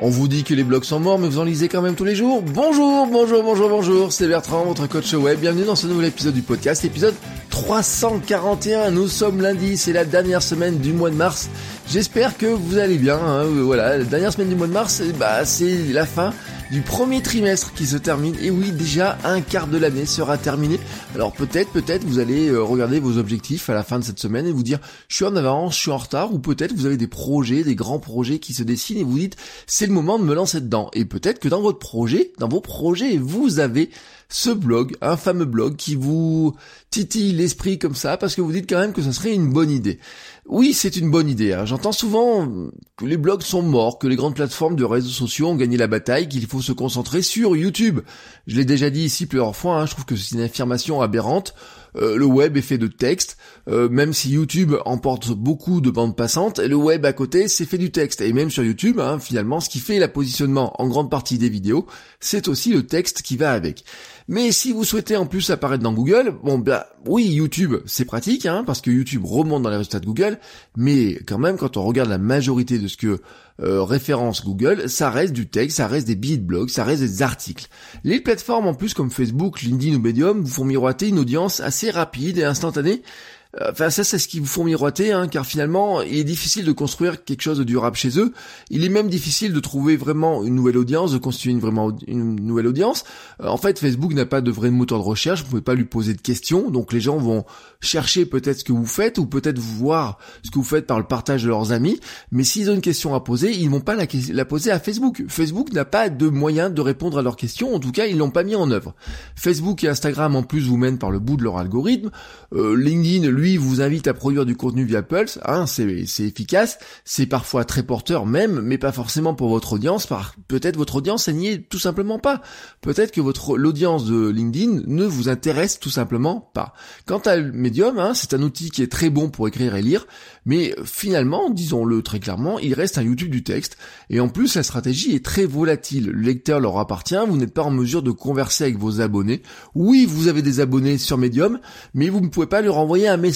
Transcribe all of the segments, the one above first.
On vous dit que les blogs sont morts, mais vous en lisez quand même tous les jours. Bonjour, bonjour, bonjour, bonjour, c'est Bertrand, votre coach web. Bienvenue dans ce nouvel épisode du podcast, épisode 341. Nous sommes lundi, c'est la dernière semaine du mois de mars. J'espère que vous allez bien. Hein. Voilà, la dernière semaine du mois de mars, bah, c'est la fin du premier trimestre qui se termine. Et oui, déjà un quart de l'année sera terminé. Alors peut-être, peut-être vous allez euh, regarder vos objectifs à la fin de cette semaine et vous dire je suis en avance, je suis en retard, ou peut-être vous avez des projets, des grands projets qui se dessinent et vous dites c'est le moment de me lancer dedans. Et peut-être que dans votre projet, dans vos projets, vous avez ce blog, un fameux blog qui vous titille l'esprit comme ça parce que vous dites quand même que ça serait une bonne idée. Oui, c'est une bonne idée. Hein. J'entends souvent que les blogs sont morts, que les grandes plateformes de réseaux sociaux ont gagné la bataille, qu'il faut se concentrer sur YouTube. Je l'ai déjà dit ici plusieurs fois, hein, je trouve que c'est une affirmation aberrante. Euh, le web est fait de texte, euh, même si YouTube emporte beaucoup de bandes passantes, le web à côté c'est fait du texte. Et même sur YouTube, hein, finalement, ce qui fait la positionnement en grande partie des vidéos, c'est aussi le texte qui va avec. Mais si vous souhaitez en plus apparaître dans Google, bon ben oui, YouTube c'est pratique, hein, parce que YouTube remonte dans les résultats de Google, mais quand même quand on regarde la majorité de ce que euh, référence Google, ça reste du texte, ça reste des billets de blog, ça reste des articles. Les plateformes en plus comme Facebook, LinkedIn ou Medium vous font miroiter une audience assez rapide et instantanée euh, enfin, ça, c'est ce qui vous font miroiter, hein, car finalement, il est difficile de construire quelque chose de durable chez eux. Il est même difficile de trouver vraiment une nouvelle audience, de constituer une, vraiment une nouvelle audience. Euh, en fait, Facebook n'a pas de vrai moteur de recherche, vous pouvez pas lui poser de questions, donc les gens vont chercher peut-être ce que vous faites, ou peut-être voir ce que vous faites par le partage de leurs amis, mais s'ils ont une question à poser, ils vont pas la, la poser à Facebook. Facebook n'a pas de moyen de répondre à leurs questions, en tout cas, ils l'ont pas mis en œuvre. Facebook et Instagram, en plus, vous mènent par le bout de leur algorithme. Euh, LinkedIn, lui, vous invite à produire du contenu via Pulse, hein, c'est efficace, c'est parfois très porteur même, mais pas forcément pour votre audience, par peut-être votre audience n'y est tout simplement pas. Peut-être que votre l'audience de LinkedIn ne vous intéresse tout simplement pas. Quant à Medium, hein, c'est un outil qui est très bon pour écrire et lire, mais finalement, disons-le très clairement, il reste un YouTube du texte, et en plus la stratégie est très volatile. Le lecteur leur appartient, vous n'êtes pas en mesure de converser avec vos abonnés. Oui, vous avez des abonnés sur Medium, mais vous ne pouvez pas leur envoyer un message.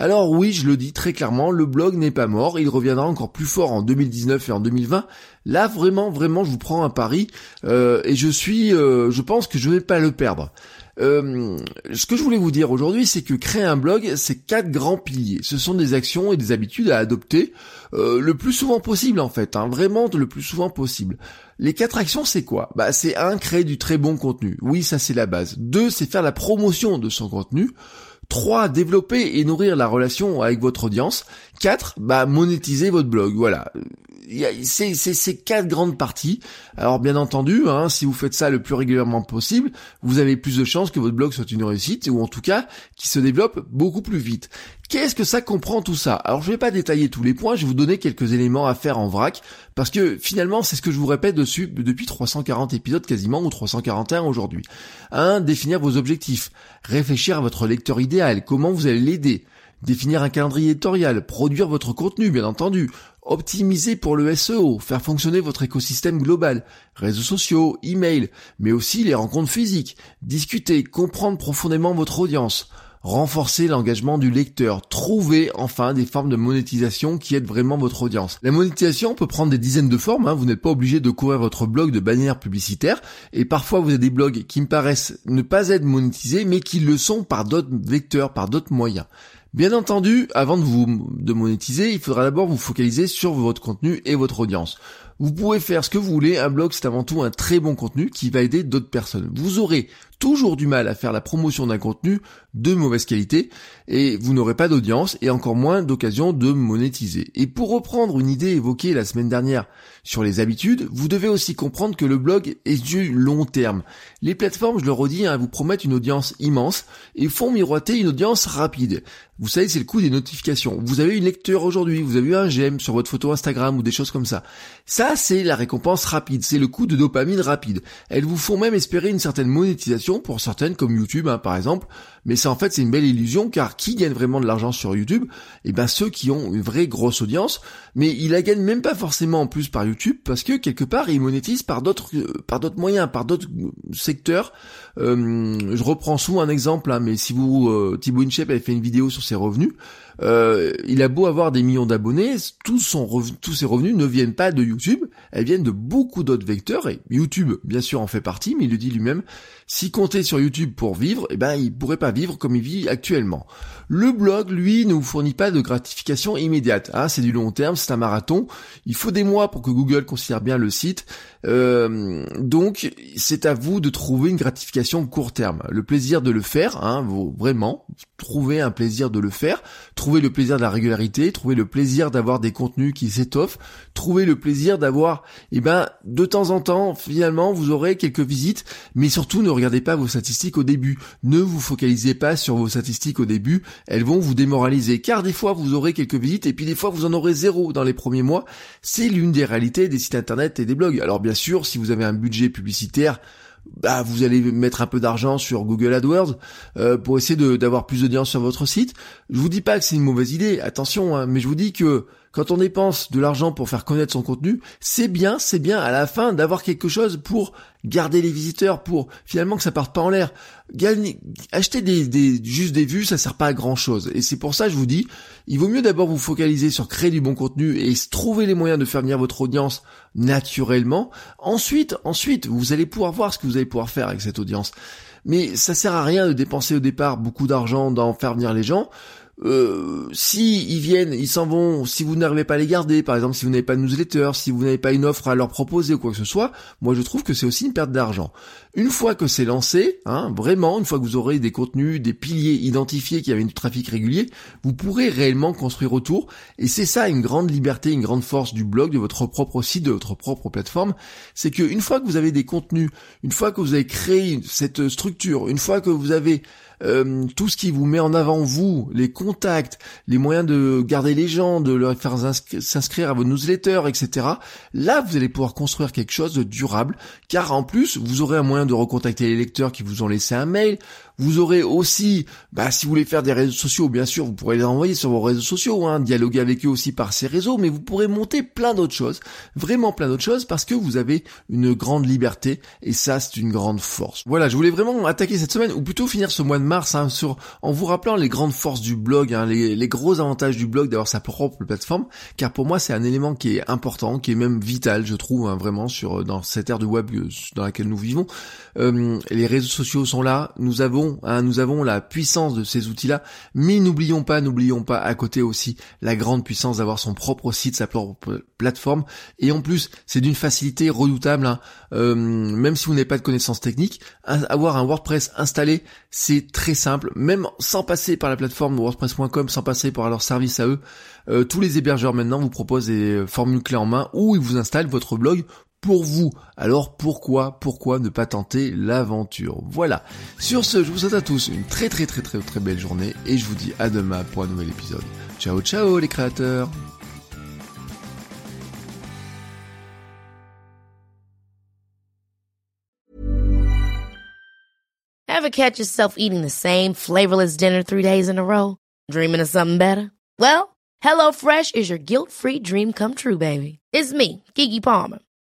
Alors oui, je le dis très clairement, le blog n'est pas mort, il reviendra encore plus fort en 2019 et en 2020. Là vraiment, vraiment, je vous prends un pari euh, et je suis, euh, je pense que je vais pas le perdre. Euh, ce que je voulais vous dire aujourd'hui, c'est que créer un blog, c'est quatre grands piliers. Ce sont des actions et des habitudes à adopter le plus souvent possible en fait, hein, vraiment le plus souvent possible. Les quatre actions, c'est quoi? Bah, c'est un, créer du très bon contenu. Oui, ça c'est la base. Deux, c'est faire la promotion de son contenu. 3. Développer et nourrir la relation avec votre audience. 4. Bah, monétiser votre blog. Voilà. C'est ces quatre grandes parties. Alors bien entendu, hein, si vous faites ça le plus régulièrement possible, vous avez plus de chances que votre blog soit une réussite, ou en tout cas qu'il se développe beaucoup plus vite. Qu'est-ce que ça comprend tout ça? Alors je vais pas détailler tous les points, je vais vous donner quelques éléments à faire en vrac, parce que finalement c'est ce que je vous répète dessus depuis 340 épisodes quasiment, ou 341 aujourd'hui. 1. Définir vos objectifs. Réfléchir à votre lecteur idéal, comment vous allez l'aider. Définir un calendrier éditorial, produire votre contenu bien entendu, optimiser pour le SEO, faire fonctionner votre écosystème global, réseaux sociaux, email, mais aussi les rencontres physiques, discuter, comprendre profondément votre audience, renforcer l'engagement du lecteur, trouver enfin des formes de monétisation qui aident vraiment votre audience. La monétisation peut prendre des dizaines de formes, hein. vous n'êtes pas obligé de courir votre blog de bannières publicitaires, et parfois vous avez des blogs qui me paraissent ne pas être monétisés, mais qui le sont par d'autres vecteurs, par d'autres moyens. Bien entendu, avant de vous de monétiser, il faudra d'abord vous focaliser sur votre contenu et votre audience. Vous pouvez faire ce que vous voulez, un blog c'est avant tout un très bon contenu qui va aider d'autres personnes. Vous aurez toujours du mal à faire la promotion d'un contenu de mauvaise qualité et vous n'aurez pas d'audience et encore moins d'occasion de monétiser. Et pour reprendre une idée évoquée la semaine dernière sur les habitudes, vous devez aussi comprendre que le blog est du long terme. Les plateformes, je le redis, hein, vous promettent une audience immense et font miroiter une audience rapide. Vous savez, c'est le coût des notifications. Vous avez une lecture aujourd'hui, vous avez eu un j'aime sur votre photo Instagram ou des choses comme ça. Ça, c'est la récompense rapide, c'est le coût de dopamine rapide. Elles vous font même espérer une certaine monétisation pour certaines comme YouTube, hein, par exemple. Ça, en fait, c'est une belle illusion car qui gagne vraiment de l'argent sur YouTube? Eh ben, ceux qui ont une vraie grosse audience. Mais ils la gagnent même pas forcément en plus par YouTube parce que quelque part, ils monétisent par d'autres, euh, par d'autres moyens, par d'autres euh, secteurs. Euh, je reprends souvent un exemple, hein, mais si vous, euh, Thibaut Inchep avait fait une vidéo sur ses revenus, euh, il a beau avoir des millions d'abonnés, tous, son ses revenus ne viennent pas de YouTube, elles viennent de beaucoup d'autres vecteurs, et YouTube, bien sûr, en fait partie, mais il le dit lui-même, s'il comptait sur YouTube pour vivre, eh ben, il pourrait pas vivre comme il vit actuellement. Le blog, lui, ne vous fournit pas de gratification immédiate, hein, c'est du long terme, c'est un marathon, il faut des mois pour que Google considère bien le site, euh, donc c'est à vous de trouver une gratification court terme. Le plaisir de le faire, hein, vraiment, trouver un plaisir de le faire, trouver le plaisir de la régularité, trouver le plaisir d'avoir des contenus qui s'étoffent, trouver le plaisir d'avoir, eh ben, de temps en temps, finalement, vous aurez quelques visites, mais surtout ne regardez pas vos statistiques au début. Ne vous focalisez pas sur vos statistiques au début, elles vont vous démoraliser, car des fois vous aurez quelques visites et puis des fois vous en aurez zéro dans les premiers mois. C'est l'une des réalités des sites internet et des blogs. Alors bien sûr, si vous avez un budget publicitaire, bah, vous allez mettre un peu d'argent sur Google AdWords euh, pour essayer d'avoir plus d'audience sur votre site. Je vous dis pas que c'est une mauvaise idée, attention, hein, mais je vous dis que quand on dépense de l'argent pour faire connaître son contenu, c'est bien, c'est bien à la fin d'avoir quelque chose pour garder les visiteurs, pour finalement que ça parte pas en l'air. acheter des, juste des vues, ça sert pas à grand chose. Et c'est pour ça, je vous dis, il vaut mieux d'abord vous focaliser sur créer du bon contenu et trouver les moyens de faire venir votre audience naturellement. Ensuite, ensuite, vous allez pouvoir voir ce que vous allez pouvoir faire avec cette audience. Mais ça sert à rien de dépenser au départ beaucoup d'argent dans faire venir les gens euh, si ils viennent, ils s'en vont, si vous n'arrivez pas à les garder, par exemple si vous n'avez pas de newsletter, si vous n'avez pas une offre à leur proposer ou quoi que ce soit, moi je trouve que c'est aussi une perte d'argent. Une fois que c'est lancé, hein, vraiment, une fois que vous aurez des contenus, des piliers identifiés qui avaient du trafic régulier, vous pourrez réellement construire autour. Et c'est ça une grande liberté, une grande force du blog, de votre propre site, de votre propre plateforme, c'est qu'une fois que vous avez des contenus, une fois que vous avez créé cette structure, une fois que vous avez euh, tout ce qui vous met en avant vous, les contacts, les moyens de garder les gens, de leur faire s'inscrire à vos newsletters, etc. Là, vous allez pouvoir construire quelque chose de durable, car en plus, vous aurez un moyen de recontacter les lecteurs qui vous ont laissé un mail, vous aurez aussi, bah, si vous voulez faire des réseaux sociaux, bien sûr, vous pourrez les envoyer sur vos réseaux sociaux, hein, dialoguer avec eux aussi par ces réseaux, mais vous pourrez monter plein d'autres choses, vraiment plein d'autres choses, parce que vous avez une grande liberté, et ça, c'est une grande force. Voilà, je voulais vraiment attaquer cette semaine, ou plutôt finir ce mois de mars, hein, sur, en vous rappelant les grandes forces du blog, hein, les, les gros avantages du blog d'avoir sa propre plateforme, car pour moi, c'est un élément qui est important, qui est même vital, je trouve, hein, vraiment, sur, dans cette ère de web euh, dans laquelle nous vivons. Euh, les réseaux sociaux sont là, nous Hein, nous avons la puissance de ces outils-là, mais n'oublions pas, n'oublions pas à côté aussi la grande puissance d'avoir son propre site, sa propre plateforme. Et en plus, c'est d'une facilité redoutable. Hein. Euh, même si vous n'avez pas de connaissances techniques, avoir un WordPress installé, c'est très simple. Même sans passer par la plateforme WordPress.com, sans passer par leur service à eux, euh, tous les hébergeurs maintenant vous proposent des formules clés en main où ils vous installent votre blog pour vous. Alors pourquoi, pourquoi ne pas tenter l'aventure? Voilà. Sur ce, je vous souhaite à tous une très très très très très belle journée et je vous dis à demain pour un nouvel épisode. Ciao ciao les créateurs Ever catch yourself eating the same flavorless dinner three days in a row? Dreaming of something better? Well, HelloFresh is your guilt-free dream come true, baby. It's me, Kiki Palmer.